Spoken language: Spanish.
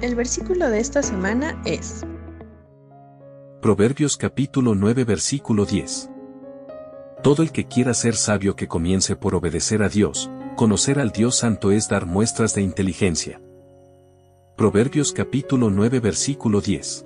El versículo de esta semana es Proverbios capítulo 9 versículo 10. Todo el que quiera ser sabio que comience por obedecer a Dios, conocer al Dios Santo es dar muestras de inteligencia. Proverbios capítulo 9 versículo 10.